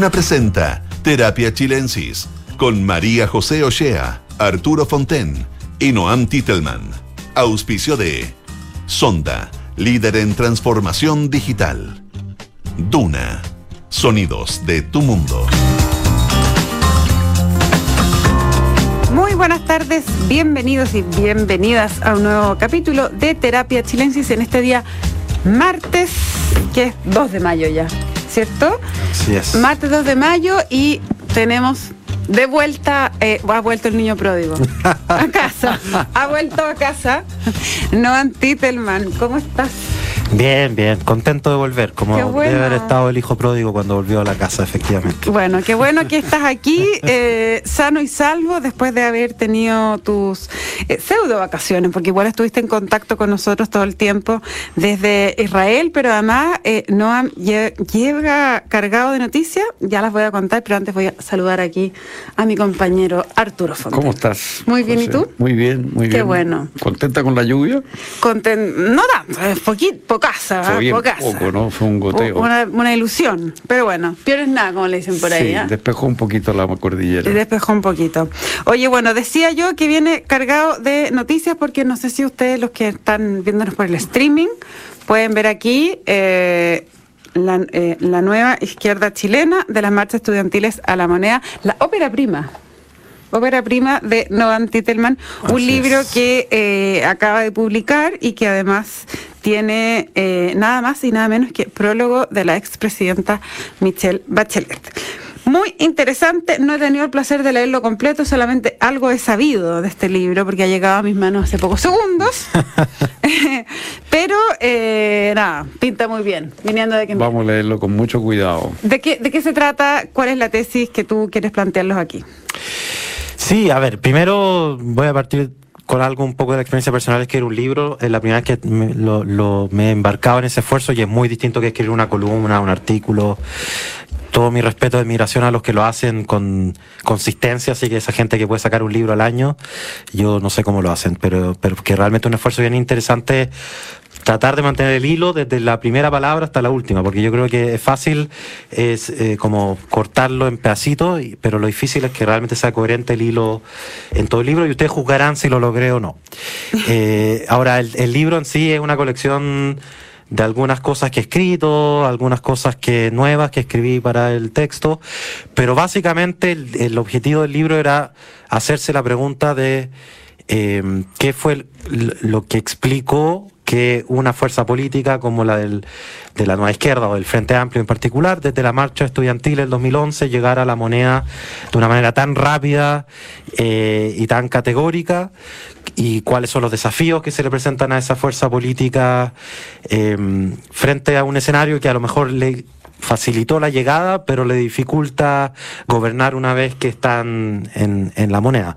Duna presenta Terapia Chilensis con María José Ochea, Arturo Fonten y Noam Titelman. Auspicio de Sonda, líder en transformación digital. Duna, sonidos de tu mundo. Muy buenas tardes, bienvenidos y bienvenidas a un nuevo capítulo de Terapia Chilensis en este día martes, que es 2 de mayo ya, ¿cierto? Así es. Martes 2 de mayo y tenemos de vuelta, eh, ha vuelto el niño pródigo a casa, ha vuelto a casa. Noan Titelman, ¿cómo estás? Bien, bien, contento de volver, como Qué bueno. debe haber estado el hijo pródigo cuando volvió a la casa, efectivamente. Bueno, qué bueno que estás aquí, eh, sano y salvo, después de haber tenido tus eh, pseudo vacaciones, porque igual estuviste en contacto con nosotros todo el tiempo desde Israel, pero además eh, Noam lle- llega cargado de noticias, ya las voy a contar, pero antes voy a saludar aquí a mi compañero Arturo Fonte. ¿Cómo estás? Muy bien, ¿y tú? Muy bien, muy Qué bien. bueno. ¿Contenta con la lluvia? Conten- no tanto, es poquito, pocasa, Fue ¿ah? bien poco, ¿no? Fue un goteo. Una, una ilusión, pero bueno, peor es nada, como le dicen por ahí. sí, ¿ah? despejó un poquito la cordillera. Despejó un poquito. Oye, bueno, decía yo que viene cargado de noticias porque no sé si ustedes, los que están viéndonos por el streaming, pueden ver aquí eh, la, eh, la nueva izquierda chilena de las marchas estudiantiles a la moneda, la ópera prima. Ópera prima de Noam Titelman, un libro es. que eh, acaba de publicar y que además tiene eh, nada más y nada menos que prólogo de la expresidenta Michelle Bachelet. Muy interesante, no he tenido el placer de leerlo completo, solamente algo he sabido de este libro porque ha llegado a mis manos hace pocos segundos. Pero eh, nada, pinta muy bien, viniendo de que Vamos a leerlo con mucho cuidado. ¿De qué, ¿De qué se trata? ¿Cuál es la tesis que tú quieres plantearlos aquí? Sí, a ver, primero voy a partir con algo un poco de la experiencia personal, es que era un libro, es la primera vez que me, lo, lo- me he embarcado en ese esfuerzo y es muy distinto que escribir una columna, un artículo. Todo mi respeto de admiración a los que lo hacen con consistencia, así que esa gente que puede sacar un libro al año, yo no sé cómo lo hacen, pero, pero que realmente un esfuerzo bien interesante tratar de mantener el hilo desde la primera palabra hasta la última, porque yo creo que es fácil es eh, como cortarlo en pedacitos, pero lo difícil es que realmente sea coherente el hilo en todo el libro y ustedes juzgarán si lo logré o no. Eh, ahora, el, el libro en sí es una colección de algunas cosas que he escrito, algunas cosas que nuevas que escribí para el texto, pero básicamente el, el objetivo del libro era hacerse la pregunta de eh, qué fue lo que explicó que una fuerza política como la del, de la nueva izquierda o del Frente Amplio en particular, desde la marcha estudiantil del 2011, llegara a la moneda de una manera tan rápida eh, y tan categórica, y cuáles son los desafíos que se le presentan a esa fuerza política eh, frente a un escenario que a lo mejor le facilitó la llegada, pero le dificulta gobernar una vez que están en, en la moneda.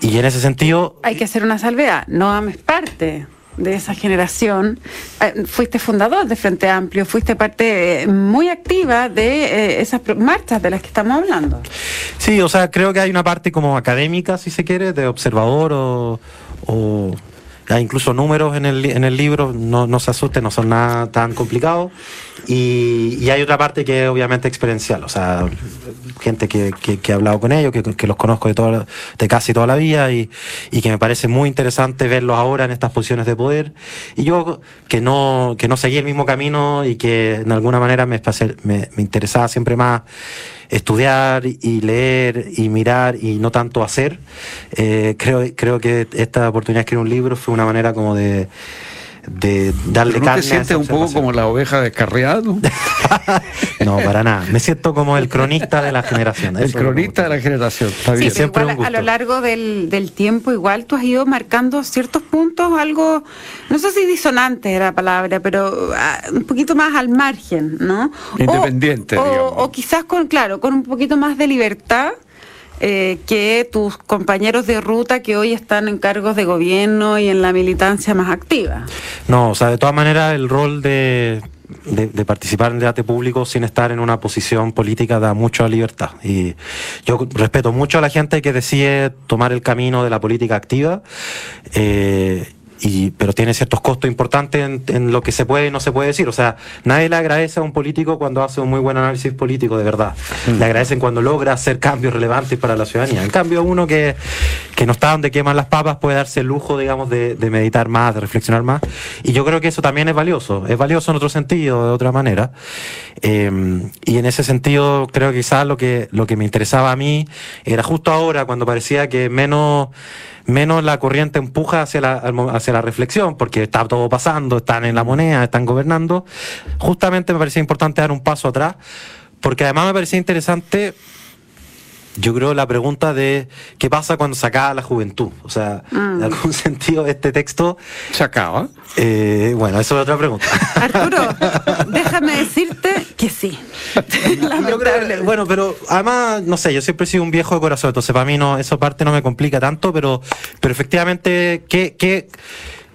Y en ese sentido, Hay que hacer una salvedad. Noam es parte de esa generación. Eh, fuiste fundador de Frente Amplio, fuiste parte eh, muy activa de eh, esas marchas de las que estamos hablando. Sí, o sea, creo que hay una parte como académica, si se quiere, de observador o, o hay incluso números en el, en el libro, no, no se asusten, no son nada tan complicados. Y, y hay otra parte que es obviamente experiencial, o sea, gente que, que, he hablado con ellos, que, los conozco de, toda, de casi toda la vida y, y que me parece muy interesante verlos ahora en estas posiciones de poder. Y yo que no, que no seguí el mismo camino y que en alguna manera me, me, me interesaba siempre más estudiar y leer y mirar y no tanto hacer. Eh, creo, creo que esta oportunidad de escribir un libro fue una manera como de, de darle ¿Pero no carne te sientes un poco como la oveja descarriada? ¿no? No, para nada. Me siento como el cronista de la generación. El cronista de la generación. Está Sí, bien. pero siempre igual un a, a lo largo del, del tiempo, igual tú has ido marcando ciertos puntos, algo, no sé si disonante era la palabra, pero ah, un poquito más al margen, ¿no? Independiente, o, o quizás con, claro, con un poquito más de libertad. Eh, que tus compañeros de ruta que hoy están en cargos de gobierno y en la militancia más activa. No, o sea, de todas maneras el rol de, de, participar en debate público sin estar en una posición política da mucha libertad. Y yo respeto mucho a la gente que decide tomar el camino de la política activa. eh, y, pero tiene ciertos costos importantes en, en lo que se puede y no se puede decir. O sea, nadie le agradece a un político cuando hace un muy buen análisis político, de verdad. Le agradecen cuando logra hacer cambios relevantes para la ciudadanía. En cambio, uno que, que no está donde queman las papas puede darse el lujo, digamos, de, de meditar más, de reflexionar más. Y yo creo que eso también es valioso. Es valioso en otro sentido, de otra manera. Eh, y en ese sentido, creo que quizás lo que, lo que me interesaba a mí era justo ahora, cuando parecía que menos menos la corriente empuja hacia la, mo- la reflexión, porque está todo pasando, están en la moneda, están gobernando. Justamente me parecía importante dar un paso atrás, porque además me parecía interesante, yo creo, la pregunta de qué pasa cuando se acaba la juventud. O sea, en algún sentido, este texto, ¿Se acaba? eh, bueno, eso es otra pregunta. Arturo, déjame decirte que sí. Yo creo bueno, pero además, no sé, yo siempre he sido un viejo de corazón, entonces para mí no, esa parte no me complica tanto, pero, pero efectivamente, ¿qué, qué,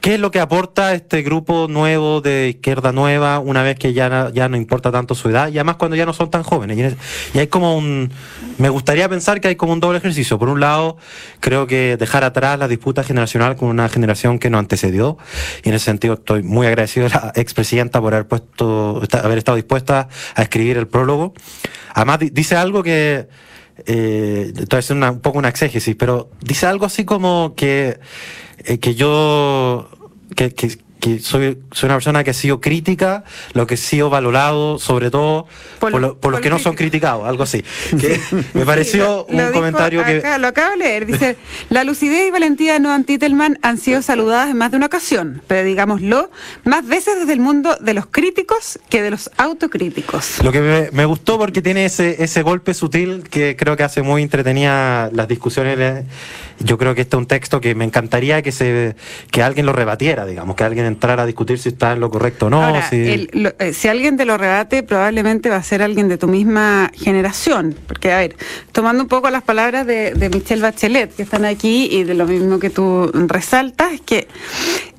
¿qué es lo que aporta este grupo nuevo de izquierda nueva una vez que ya, ya no importa tanto su edad y además cuando ya no son tan jóvenes? Y, hay como un, me gustaría pensar que hay como un doble ejercicio. Por un lado, creo que dejar atrás la disputa generacional con una generación que nos antecedió y en ese sentido estoy muy agradecido a la expresidenta por haber puesto, haber estado dispuesta a escribir el prólogo. Además di- dice algo que eh, estoy haciendo una- un poco una exégesis, pero dice algo así como que, eh, que yo que, que- que soy, soy una persona que ha sido crítica, lo que he sido valorado, sobre todo Por por, lo- lo- por los que no lo son que- criticados, algo así. Que me pareció Lo un dijo comentario que... acá, lo acabo de leer. Dice, la lucidez y valentía de Noam Titelman han sido saludadas en más de una ocasión, pero digámoslo, más veces desde el mundo de los críticos que de los autocríticos. Lo que me, me gustó porque tiene ese, ese golpe sutil que creo que hace muy entretenida las discusiones. Yo creo que este es un texto que me encantaría que se que alguien lo rebatiera, digamos, que alguien entrara a discutir si está en lo correcto o no. Ahora, si- el- lo- eh, si alguien te lo rebate, probablemente va a ser alguien de tu misma generación. Porque, a ver, tomando un poco las palabras de, de Michelle Bachelet, que están aquí, y de lo mismo que tú resaltas, es que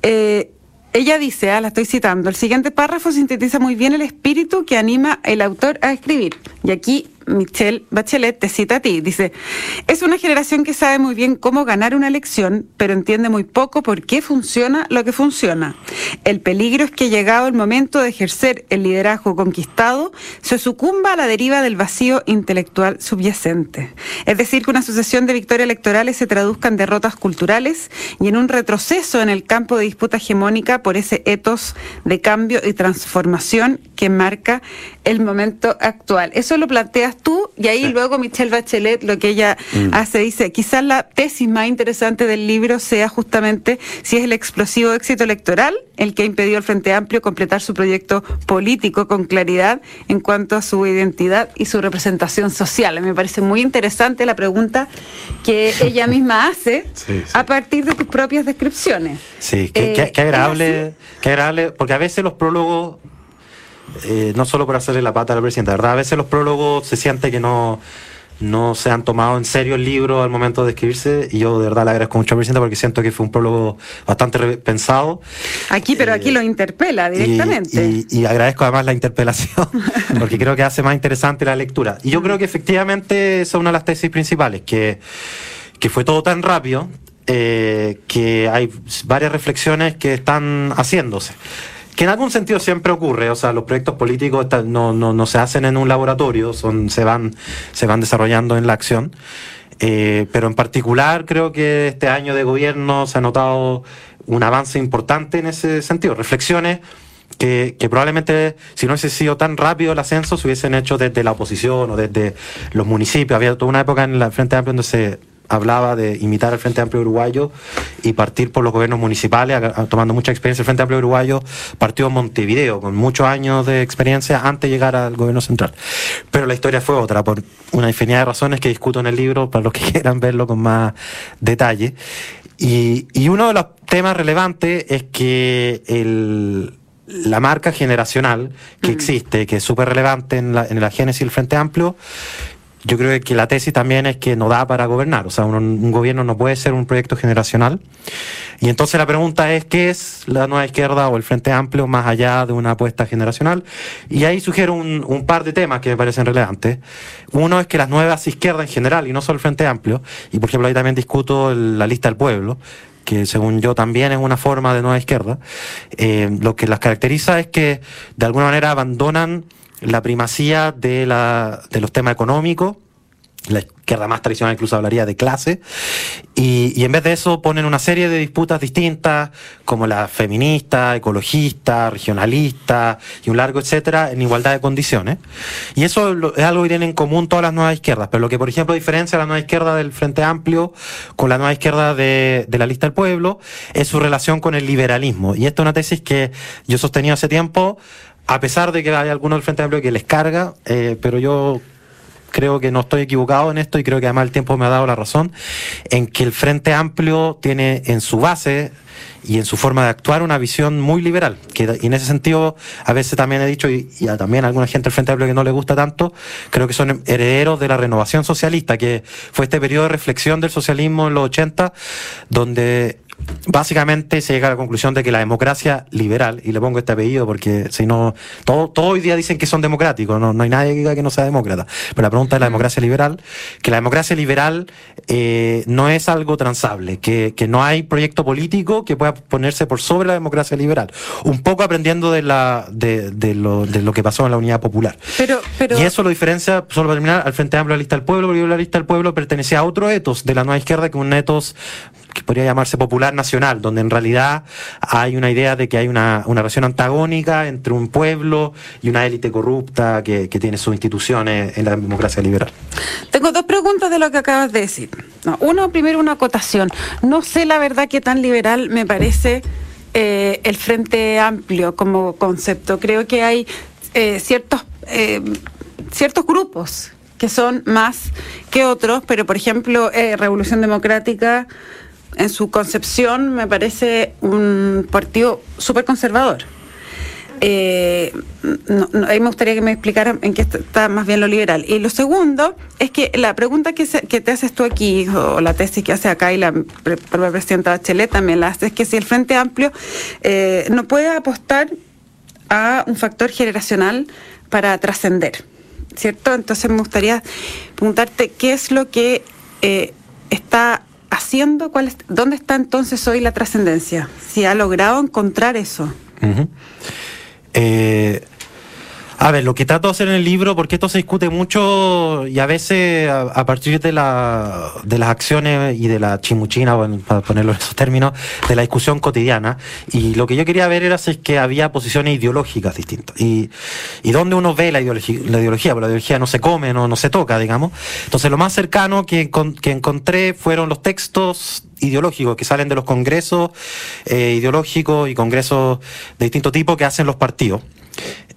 eh, ella dice, ah, la estoy citando, el siguiente párrafo sintetiza muy bien el espíritu que anima el autor a escribir. Y aquí Michelle Bachelet te cita a ti. Dice, es una generación que sabe muy bien cómo ganar una elección, pero entiende muy poco por qué funciona lo que funciona. El peligro es que llegado el momento de ejercer el liderazgo conquistado, se sucumba a la deriva del vacío intelectual subyacente. Es decir, que una sucesión de victorias electorales se traduzca en derrotas culturales y en un retroceso en el campo de disputa hegemónica por ese etos de cambio y transformación que marca el momento actual. Eso lo tú y ahí luego Michelle Bachelet lo que ella hace dice, quizás la tesis más interesante del libro sea justamente si es el explosivo éxito electoral el que ha impedido al Frente Amplio completar su proyecto político con claridad en cuanto a su identidad y su representación social. Me parece muy interesante la pregunta que ella misma hace Sí, sí. a partir de tus propias descripciones. Sí, qué, Eh, qué- qué ¿es agradable, qué agradable, porque a veces los prólogos, eh, no solo por hacerle la pata a la presidenta, ¿verdad? A veces los prólogos se siente que no, no se han tomado en serio el libro al momento de escribirse, y yo de verdad le agradezco mucho a la presidenta porque siento que fue un prólogo bastante pensado. Aquí, pero aquí Eh, lo interpela Y- directamente. Y, y agradezco además la interpelación, porque creo que hace más interesante la lectura. Y yo creo que efectivamente esa es una de las tesis principales, que, que fue todo tan rápido eh, que hay varias reflexiones que están haciéndose. Que en algún sentido siempre ocurre, o sea, los proyectos políticos no, no, no se hacen en un laboratorio, son, se, van, se van desarrollando en la acción. Eh, pero en particular creo que este año de gobierno se ha notado un avance importante en ese sentido. Reflexiones que, que probablemente si no hubiese sido tan rápido el ascenso se hubiesen hecho desde la oposición o desde los municipios. Había toda una época en el Frente Amplio donde se hablaba de imitar al Frente Amplio Uruguayo y partir por los gobiernos municipales, tomando mucha experiencia. El Frente Amplio Uruguayo partió en Montevideo, con muchos años de experiencia antes de llegar al gobierno central. Pero la historia fue otra, por una infinidad de razones que discuto en el libro, para los que quieran verlo con más detalle. Y, y uno de los temas relevantes es que el, la marca generacional que existe, que es súper relevante en la, en la génesis del Frente Amplio, yo creo que la tesis también es que no da para gobernar. O sea, un, gobierno no puede ser un proyecto generacional. Y entonces la pregunta es, ¿qué es la nueva izquierda o el Frente Amplio más allá de una apuesta generacional? Y ahí sugiero un, par de temas que me parecen relevantes. Uno es que las nuevas izquierdas en general, y no solo el Frente Amplio, y por ejemplo ahí también discuto la lista del pueblo, que según yo también es una forma de nueva izquierda, eh, lo que las caracteriza es que de alguna manera abandonan la primacía de, la, de los temas económicos, la izquierda más tradicional incluso hablaría de clase, y, y, en vez de eso ponen una serie de disputas distintas, como la feminista, ecologista, regionalista y un largo etcétera, en igualdad de condiciones. Y eso es algo que tienen en común todas las nuevas izquierdas, pero lo que por ejemplo diferencia a la nueva izquierda del Frente Amplio con la nueva izquierda de, de la lista del pueblo es su relación con el liberalismo. Y esta es una tesis que yo he sostenido hace tiempo, a pesar de que hay algunos del Frente Amplio que les carga, eh, pero yo creo que no estoy equivocado en esto y creo que además el tiempo me ha dado la razón, en que el Frente Amplio tiene en su base y en su forma de actuar una visión muy liberal. Que, y en ese sentido, a veces también he dicho, y, también a alguna gente del Frente Amplio que no le gusta tanto, creo que son herederos de la renovación socialista, que fue este periodo de reflexión del socialismo en los 80, donde básicamente se llega a la conclusión de que la democracia liberal, y le pongo este apellido porque si no, todo, todo hoy día dicen que son democráticos, no, no hay nadie que diga que no sea demócrata, pero la pregunta es la democracia liberal, que la democracia liberal eh, no es algo transable, que, que no hay proyecto político que pueda ponerse por sobre la democracia liberal, un poco aprendiendo de, la, de, de, lo, de lo que pasó en la Unidad Popular. Pero, pero... Y eso lo diferencia, solo para terminar, al Frente Amplio de la Lista del Pueblo, porque la Lista del Pueblo pertenecía a otro etos de la nueva izquierda, que un etos que podría llamarse popular nacional, donde en realidad hay una idea de que hay una, una relación antagónica entre un pueblo y una élite corrupta que, que, tiene sus instituciones en la democracia liberal. Tengo dos preguntas de lo que acabas de decir. No, uno, primero una acotación. No sé la verdad que tan liberal me parece eh, el Frente Amplio como concepto. Creo que hay eh, ciertos, eh, ciertos grupos que son más que otros, pero por ejemplo, Revolución Democrática en su concepción me parece un partido súper conservador. Eh, no, ahí me gustaría que me explicara en qué está más bien lo liberal. Y lo segundo es que la pregunta que, te haces tú aquí, o la tesis que hace acá y la propia presidenta Bachelet también la hace, es que si el Frente Amplio eh, no puede apostar a un factor generacional para trascender, ¿cierto? Entonces me gustaría preguntarte qué es lo que eh, está haciendo, cuál es, ¿dónde está entonces hoy la trascendencia? Si ha logrado encontrar eso. A ver, lo que trato de hacer en el libro, porque esto se discute mucho y a veces a, partir de, la, las acciones y de la chimuchina, bueno, para ponerlo en esos términos, de la discusión cotidiana. Y lo que yo quería ver era si que había posiciones ideológicas distintas. Y, y dónde uno ve la ideología, la ideología, porque la ideología no se come, no, se toca, digamos. Entonces lo más cercano que, que encontré fueron los textos ideológicos que salen de los congresos eh, ideológicos y congresos de distinto tipo que hacen los partidos.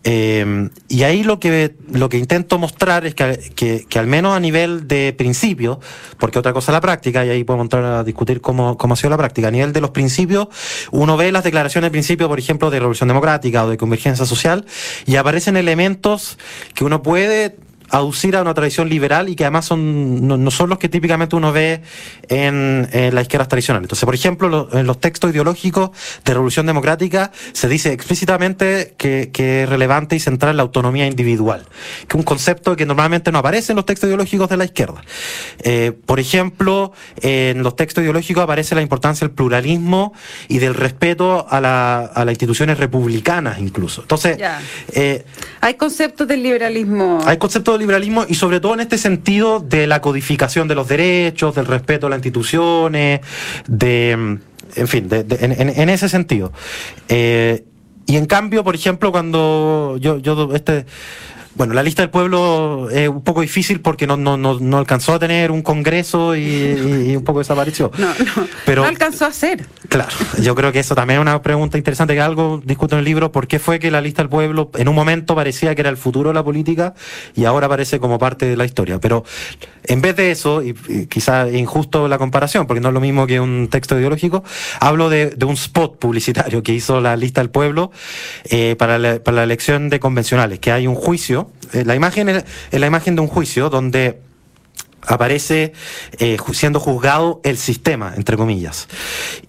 Eh, y ahí lo que, lo que intento mostrar es que, que, que, al menos a nivel de principios, porque otra cosa es la práctica, y ahí podemos entrar a discutir cómo, cómo ha sido la práctica, a nivel de los principios, uno ve las declaraciones de principio, por ejemplo, de Revolución Democrática o de Convergencia Social, y aparecen elementos que uno puede aducir a una tradición liberal y que además son no, no son los que típicamente uno ve en, en las izquierdas tradicionales. Entonces, por ejemplo, lo, en los textos ideológicos de Revolución Democrática se dice explícitamente que, que, es relevante y central la autonomía individual, que es un concepto que normalmente no aparece en los textos ideológicos de la izquierda. Eh, por ejemplo, en los textos ideológicos aparece la importancia del pluralismo y del respeto a, la, a las instituciones republicanas incluso. Entonces, eh, hay conceptos del liberalismo. Hay conceptos liberalismo y sobre todo en este sentido de la codificación de los derechos, del respeto a las instituciones, de, en fin, en, ese sentido. Eh, y en cambio, por ejemplo, cuando yo, yo este, bueno, la lista del pueblo es un poco difícil porque no, no, no, no alcanzó a tener un congreso y, y, un poco desapareció. No, no, Pero, no alcanzó a hacer. Claro, yo creo que eso también es una pregunta interesante que algo discuto en el libro. ¿Por qué fue que la lista del pueblo en un momento parecía que era el futuro de la política y ahora parece como parte de la historia? Pero en vez de eso, y, y quizá injusto la comparación, porque no es lo mismo que un texto ideológico, hablo de, de un spot publicitario que hizo la lista del pueblo eh, para, la, para la elección de convencionales, que hay un juicio la imagen es la imagen de un juicio donde aparece eh, siendo juzgado el sistema, entre comillas.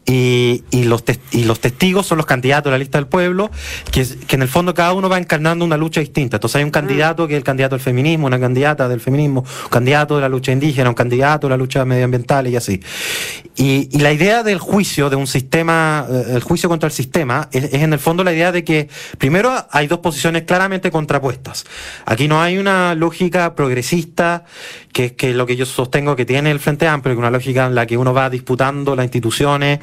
Y, y los y los testigos son los candidatos de la lista del pueblo, que, que en el fondo cada uno va encarnando una lucha distinta. Entonces hay un candidato que es el candidato del feminismo, una candidata del feminismo, un candidato de la lucha indígena, un candidato de la lucha medioambiental y así. Y, y la idea del juicio, de un sistema, eh, el juicio contra el sistema, es, es en el fondo la idea de que primero hay dos posiciones claramente contrapuestas. Aquí no hay una lógica progresista, que es que lo que yo sostengo que tiene el Frente Amplio, que es una lógica en la que uno va disputando las instituciones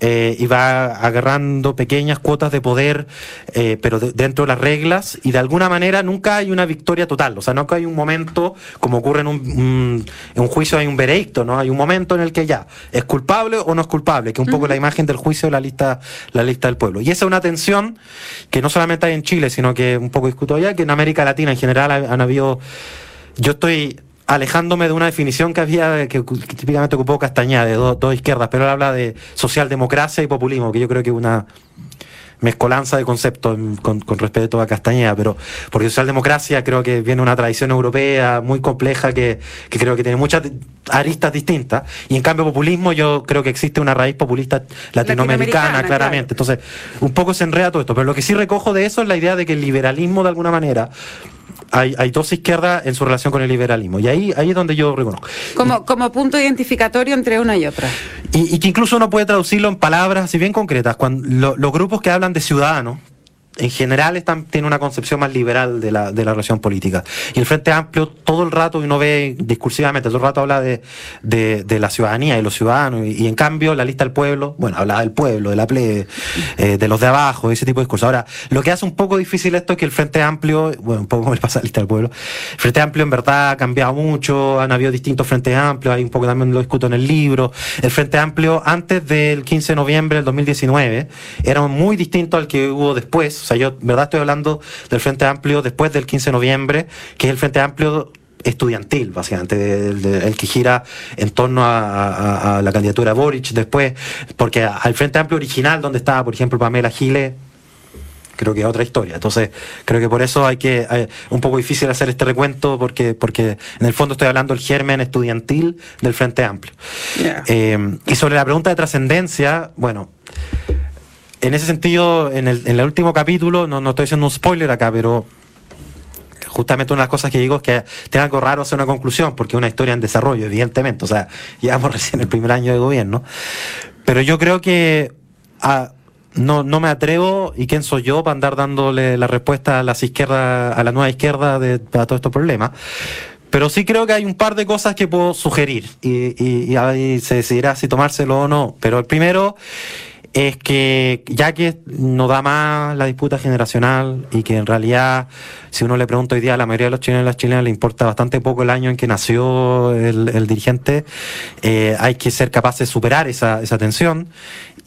eh, y va agarrando pequeñas cuotas de poder, eh, pero de- dentro de las reglas, y de alguna manera nunca hay una victoria total. O sea, nunca hay un momento, como ocurre en un, un- en un juicio, hay un veredicto, ¿no? Hay un momento en el que ya, ¿es culpable o no es culpable? Que es un poco la imagen del juicio de la lista, la lista del pueblo. Y esa es una tensión que no solamente hay en Chile, sino que un poco discuto ya, que en América Latina en general ha- han habido. Yo estoy alejándome de una definición que había que, típicamente ocupó Castañeda de do- dos izquierdas, pero él habla de socialdemocracia y populismo, que yo creo que es una mezcolanza de conceptos con, con respeto a Castañeda, pero porque socialdemocracia creo que viene una tradición europea muy compleja que, que creo que tiene muchas aristas distintas, y en cambio populismo yo creo que existe una raíz populista latinoamericana, Latinoamericana, claramente. Entonces, un poco se enreda todo esto, pero lo que sí recojo de eso es la idea de que el liberalismo de alguna manera hay, hay dos izquierdas en su relación con el liberalismo. Y ahí, ahí es donde yo reconozco. Como, como punto identificatorio entre una y otra. Y, y que incluso uno puede traducirlo en palabras así bien concretas. Cuando lo- los grupos que hablan de ciudadanos, en general están, tienen una concepción más liberal de la, de la relación política. Y el Frente Amplio todo el rato, y uno ve discursivamente, todo el rato habla de, de, la ciudadanía y los ciudadanos. Y, en cambio la lista del pueblo, bueno, habla del pueblo, de la plebe, eh, de los de abajo, ese tipo de discursos. Ahora, lo que hace un poco difícil esto es que el Frente Amplio, bueno, un poco como le pasa la lista del pueblo, el Frente Amplio en verdad ha cambiado mucho, han habido distintos Frentes Amplios, hay un poco también lo discuto en el libro. El Frente Amplio antes del 15 de noviembre del 2019 era muy distinto al que hubo después. O sea, yo verdad estoy hablando del Frente Amplio después del 15 de noviembre, que es el Frente Amplio estudiantil, básicamente, el, que gira en torno a, a- a la candidatura de Boric después, porque al Frente Amplio original, donde estaba, por ejemplo, Pamela Giles, creo que es otra historia. Entonces, creo que por eso hay que, hay- un poco difícil hacer este recuento, porque, porque en el fondo estoy hablando del germen estudiantil del Frente Amplio. Eh, y sobre la pregunta de trascendencia, bueno, en ese sentido, en el, en el último capítulo, no, estoy haciendo un spoiler acá, pero justamente una de las cosas que digo es que tenga algo raro hacer una conclusión, porque es una historia en desarrollo, evidentemente. O sea, llevamos recién el primer año de gobierno. Pero yo creo que no, no me atrevo, y quién soy yo para andar dándole la respuesta a las izquierdas, a la nueva izquierda de, a todos estos problemas. Pero sí creo que hay un par de cosas que puedo sugerir y, y- y ahí se decidirá si tomárselo o no. Pero el primero es que ya que no da más la disputa generacional y que en realidad si uno le pregunta hoy día a la mayoría de los chilenos y las chilenas le importa bastante poco el año en que nació el, dirigente, eh, hay que ser capaz de superar esa, esa tensión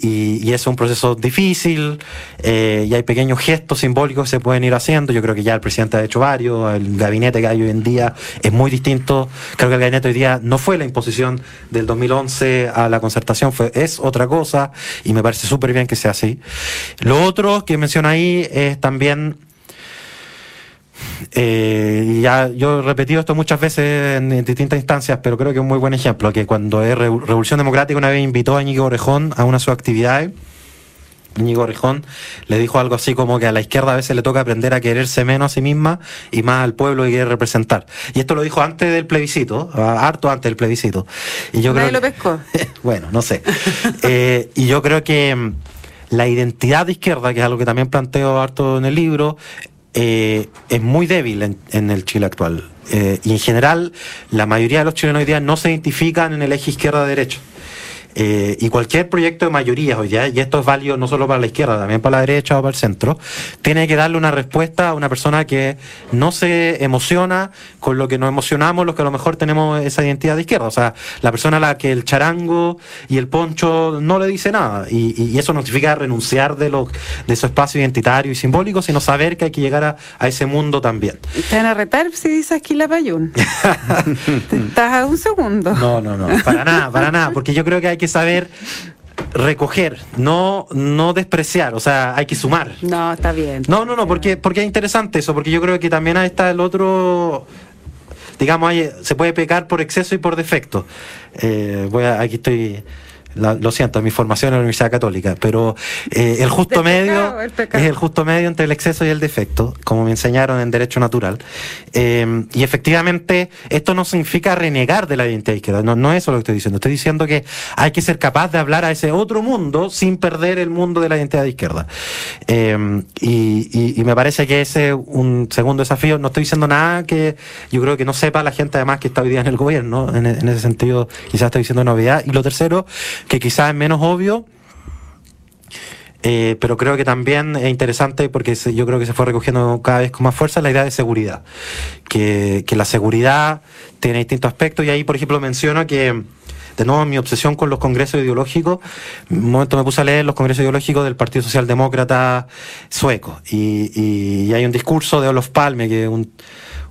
y, es un proceso difícil eh, y hay pequeños gestos simbólicos que se pueden ir haciendo. Yo creo que ya el presidente ha hecho varios, el gabinete que hay hoy en día es muy distinto. Creo que el gabinete hoy día no fue la imposición del 2011 a la concertación, fue, es otra cosa y me parece súper bien que sea así. Lo otro que menciona ahí es también eh, y ya yo he repetido esto muchas veces en, en distintas instancias, pero creo que es un muy buen ejemplo, que cuando es Revo- Revolución Democrática una vez invitó a Íñigo Orejón a una de sus actividades, Íñigo Orejón le dijo algo así como que a la izquierda a veces le toca aprender a quererse menos a sí misma y más al pueblo que quiere representar. Y esto lo dijo antes del plebiscito, harto antes del plebiscito. Y yo creo lo que- pescó. bueno, no sé. Eh, y yo creo que mm, la identidad de izquierda, que es algo que también planteo harto en el libro, eh, es muy débil en, en el Chile actual. Eh, y en general, la mayoría de los chilenos hoy día no se identifican en el eje izquierda-derecha. Eh, y cualquier proyecto de mayoría hoy día, y esto es válido no solo para la izquierda, también para la derecha o para el centro, tiene que darle una respuesta a una persona que no se emociona con lo que nos emocionamos los que a lo mejor tenemos esa identidad de izquierda. O sea, la persona a la que el charango y el poncho no le dice nada. Y, y eso no significa renunciar de, lo, de su espacio identitario y simbólico, sino saber que hay que llegar a, a ese mundo también. Te van a retar si dices aquí la payún. Estás a un segundo. No, no, no, para nada, para nada, porque yo creo que hay que saber recoger, no, no despreciar, o sea, hay que sumar. No, está bien. No, no, no, porque, porque es interesante eso, porque yo creo que también ahí está el otro. digamos, hay, se puede pecar por exceso y por defecto. Eh, voy a, aquí estoy la- lo siento, mi formación en la Universidad Católica, pero eh, el justo medio el es el justo medio entre el exceso y el defecto, como me enseñaron en Derecho Natural. Eh, y efectivamente, esto no significa renegar de la identidad izquierda, no, no es eso lo que estoy diciendo. Estoy diciendo que hay que ser capaz de hablar a ese otro mundo sin perder el mundo de la identidad de izquierda. Eh, y, y- y me parece que ese es un segundo desafío. No estoy diciendo nada que yo creo que no sepa la gente además que está hoy día en el gobierno. En, en ese sentido, quizás estoy diciendo novedad. Y lo tercero, que quizás es menos obvio, eh, pero creo que también es interesante porque yo creo que se fue recogiendo cada vez con más fuerza la idea de seguridad. Que, la seguridad tiene distintos aspectos y ahí, por ejemplo, menciono que, de nuevo, mi obsesión con los congresos ideológicos, un momento me puse a leer los congresos ideológicos del Partido Socialdemócrata sueco y, y- y hay un discurso de Olof Palme, que es un-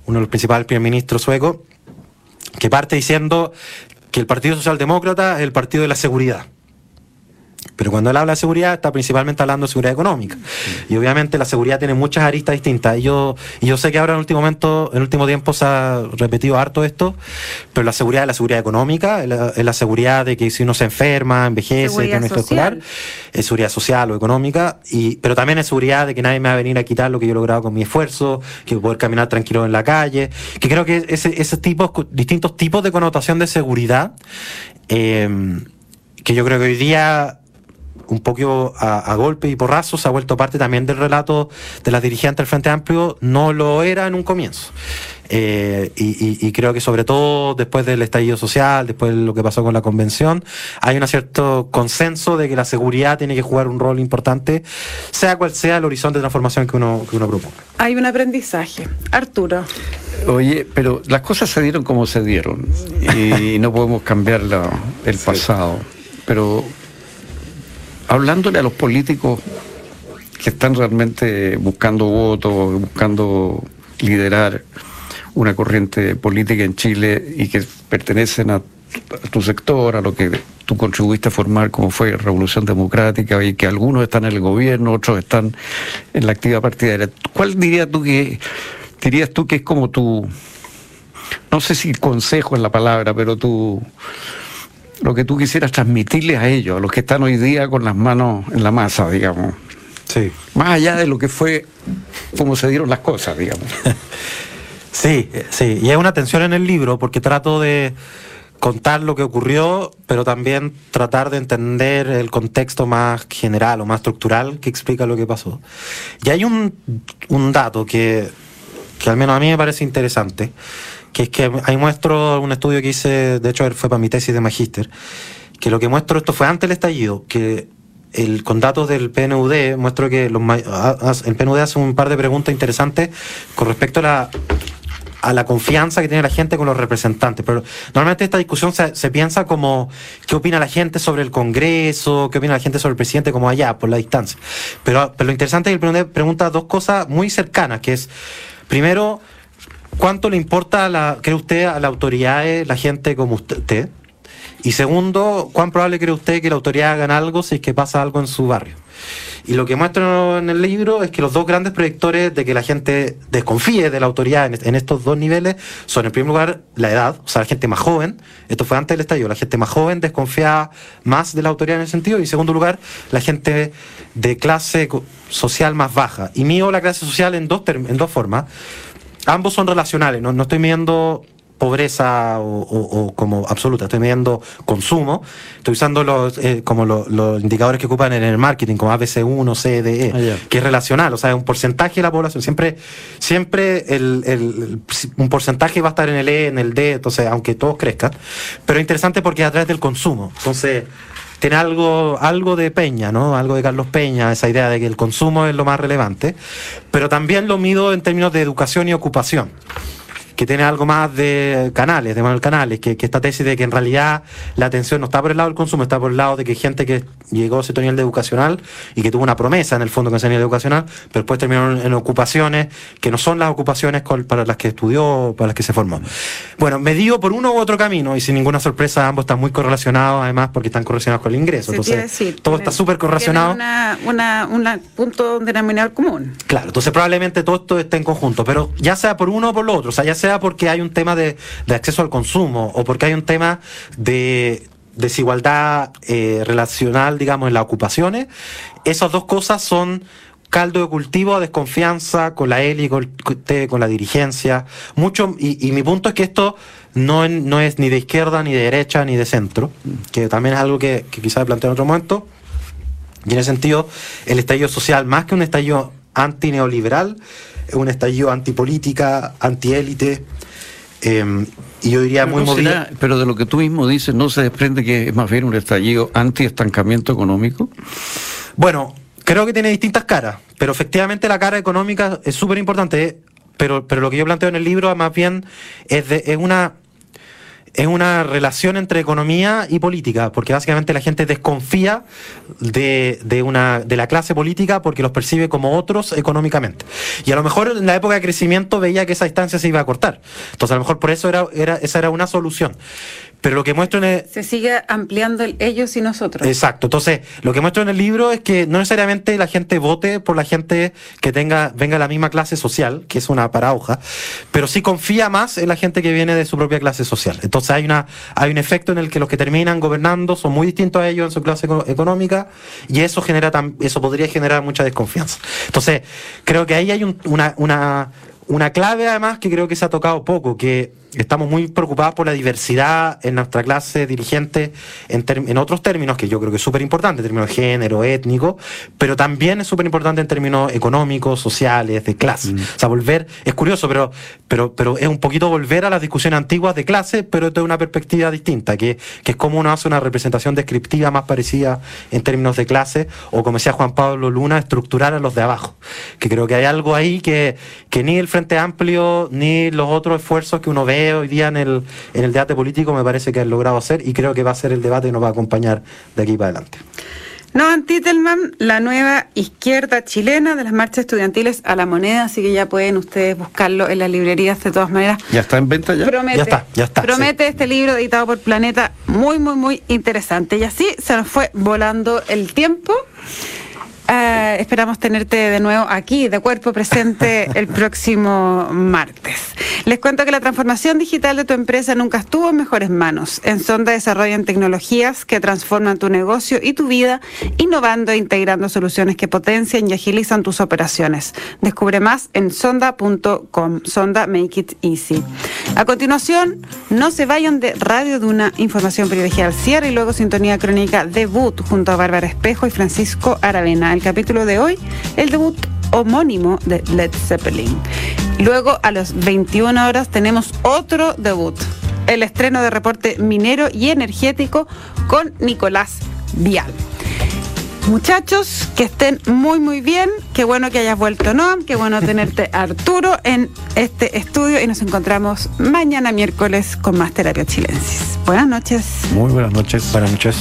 uno de los principales primer ministros suecos, que parte diciendo que el Partido Socialdemócrata es el partido de la seguridad. Pero cuando él habla de seguridad, está principalmente hablando de seguridad económica. Y obviamente la seguridad tiene muchas aristas distintas. Y yo, y yo sé que ahora en el último momento, en el último tiempo se ha repetido harto esto, pero la seguridad es la seguridad económica, es la, es la seguridad de que si uno se enferma, envejece, Seguridad tiene un social. escolar, es seguridad social o económica, y, pero también es seguridad de que nadie me va a venir a quitar lo que yo he logrado con mi esfuerzo, que poder caminar tranquilo en la calle, que creo que ese, ese tipo, distintos tipos de connotación de seguridad, eh, que yo creo que hoy día un poco a, a golpe y porrazo se ha vuelto parte también del relato de las dirigentes del Frente Amplio, no lo era en un comienzo. Eh, y, y- y creo que sobre todo después del estallido social, después de lo que pasó con la convención, hay un cierto consenso de que la seguridad tiene que jugar un rol importante, sea cual sea el horizonte de transformación que uno, que uno proponga. Hay un aprendizaje. Arturo, Oye, pero las cosas se dieron como se dieron y no podemos cambiar la- el pasado. Pero hablándole a los políticos que están realmente buscando votos, buscando liderar una corriente política en Chile y que pertenecen a, tu sector, a lo que tú contribuiste a formar como fue Revolución Democrática y que algunos están en el gobierno, otros están en la actividad partidaria. ¿Cuál dirías tú que dirías tú que es como tu no sé si consejo es la palabra, pero tú lo que tú quisieras transmitirles a ellos, a los que están hoy día con las manos en la masa, digamos. Sí. Más allá de lo que fue, cómo se dieron las cosas, digamos. Sí, sí, y hay una tensión en el libro porque trato de contar lo que ocurrió, pero también tratar de entender el contexto más general o más estructural que explica lo que pasó. Y hay un, un dato que, que al menos a mí me parece interesante, que es que ahí muestro un estudio que hice, de hecho fue para mi tesis de magíster, que lo que muestro, esto fue antes del estallido, que el, con datos del PNUD muestro que los, el PNUD hace un par de preguntas interesantes con respecto a la, a la confianza que tiene la gente con los representantes. Pero normalmente esta discusión se, se piensa como qué opina la gente sobre el Congreso, qué opina la gente sobre el presidente, como allá, por la distancia. Pero, pero lo interesante es que el PNUD pregunta dos cosas muy cercanas, que es, primero, ¿cuánto le importa, a la, cree usted, a las autoridades, la gente como usted? Y segundo, ¿cuán probable cree usted que la autoridad hagan algo si es que pasa algo en su barrio? Y lo que muestro en el libro es que los dos grandes predictores de que la gente desconfíe de la autoridad en, est- en estos dos niveles son, en primer lugar, la edad, o sea, la gente más joven, esto fue antes del estallido, la gente más joven desconfía más de la autoridad en ese sentido, y en segundo lugar, la gente de clase social más baja. Y mío la clase social en dos, en dos formas. Ambos son relacionales, no, no estoy midiendo pobreza o, o- o como absoluta, estoy midiendo consumo, estoy usando los eh, como lo- los indicadores que ocupan en el marketing, como ABC1, CDE, Ah, que es relacional, o sea, es un porcentaje de la población, siempre, siempre el- el- un porcentaje va a estar en el E, en el D, entonces, aunque todos crezcan, pero es interesante porque es a través del consumo, entonces tiene algo, algo de Peña, ¿no? Algo de Carlos Peña, esa idea de que el consumo es lo más relevante, pero también lo mido en términos de educación y ocupación que tiene algo más de canales, de Manuel Canales, que, que esta tesis de que en realidad la atención no está por el lado del consumo, está por el lado de que gente que llegó a cierto nivel de educacional y que tuvo una promesa en el fondo con ese nivel educacional, pero después terminó en, ocupaciones que no son las ocupaciones para las que estudió, para las que se formó. Bueno, me dio por uno u otro camino y sin ninguna sorpresa ambos están muy correlacionados, además porque están correlacionados con el ingreso. se Entonces, decir, todo está súper correlacionado. una, una punto denominador común. Claro, entonces probablemente todo esto esté en conjunto, pero ya sea por uno o por lo otro, o sea, ya sea sea porque hay un tema de, acceso al consumo o porque hay un tema de desigualdad eh, relacional, digamos, en las ocupaciones, esas dos cosas son caldo de cultivo a desconfianza con la élite, con, la dirigencia. Mucho, y, mi punto es que esto no, no es ni de izquierda, ni de derecha, ni de centro, que también es algo que, que quizás planteé en otro momento. Y en ese sentido, el estallido social, más que un estallido antineoliberal, es un estallido antipolítica, antiélite. Eh, y yo diría muy movido. Pero de lo que tú mismo dices, ¿no se desprende que es más bien un estallido anti-estancamiento económico? Bueno, creo que tiene distintas caras, pero efectivamente la cara económica es súper importante. Pero, pero lo que yo planteo en el libro, más bien, es, de, es una es una relación entre economía y política, porque básicamente la gente desconfía de, de, una, de la clase política porque los percibe como otros económicamente. Y a lo mejor en la época de crecimiento veía que esa distancia se iba a cortar. Entonces a lo mejor por eso era, era, esa era una solución. Pero lo que muestro en el... Se sigue ampliando el ellos y nosotros. Exacto. Entonces, lo que muestro en el libro es que no necesariamente la gente vote por la gente que tenga venga de la misma clase social, que es una paradoja, pero sí confía más en la gente que viene de su propia clase social. Entonces hay una hay un efecto en el que los que terminan gobernando son muy distintos a ellos en su clase económica y eso genera eso podría generar mucha desconfianza. Entonces, creo que ahí hay una, una una clave además que creo que se ha tocado poco, que estamos muy preocupados por la diversidad en nuestra clase dirigente en, en otros términos, que yo creo que es súper importante, en términos de género, étnico, pero también es súper importante en términos económicos, sociales, de clase. Mm. O sea, volver, es curioso, pero, pero, pero es un poquito volver a las discusiones antiguas de clase, pero desde una perspectiva distinta, que, que es como uno hace una representación descriptiva más parecida en términos de clase, o como decía Juan Pablo Luna, estructurar a los de abajo. Que creo que hay algo ahí que, que ni el Frente Amplio, ni los otros esfuerzos que uno ve hoy día en el, en el debate político me parece que han logrado hacer y creo que va a ser el debate que nos va a acompañar de aquí para adelante. Noam Titelman, la nueva izquierda chilena de las marchas estudiantiles a la moneda, así que ya pueden ustedes buscarlo en las librerías de todas maneras. ¿Ya está en venta ya? Promete, ya está, ya está. Promete este libro editado por Planeta, muy, muy, muy interesante. Y así se nos fue volando el tiempo. Eh, esperamos tenerte de nuevo aquí, de cuerpo presente, el próximo martes. Les cuento que la transformación digital de tu empresa nunca estuvo en mejores manos. En Sonda desarrollan tecnologías que transforman tu negocio y tu vida, innovando e integrando soluciones que potencian y agilizan tus operaciones. Descubre más en sonda.com. Sonda Make It Easy. A continuación, no se vayan de Radio de una información privilegiada cierre y luego sintonía crónica debut junto a Bárbara Espejo y Francisco Aravena el capítulo de hoy, el debut homónimo de Led Zeppelin. Luego, a las 21 horas, tenemos otro debut, el estreno de reporte minero y energético con Nicolás Vial. Muchachos, que estén muy muy bien. Qué bueno que hayas vuelto, Noam. Qué bueno tenerte, Arturo, en este estudio. Y nos encontramos mañana miércoles con más terapia chilensis. Buenas noches. Muy buenas noches. Buenas noches.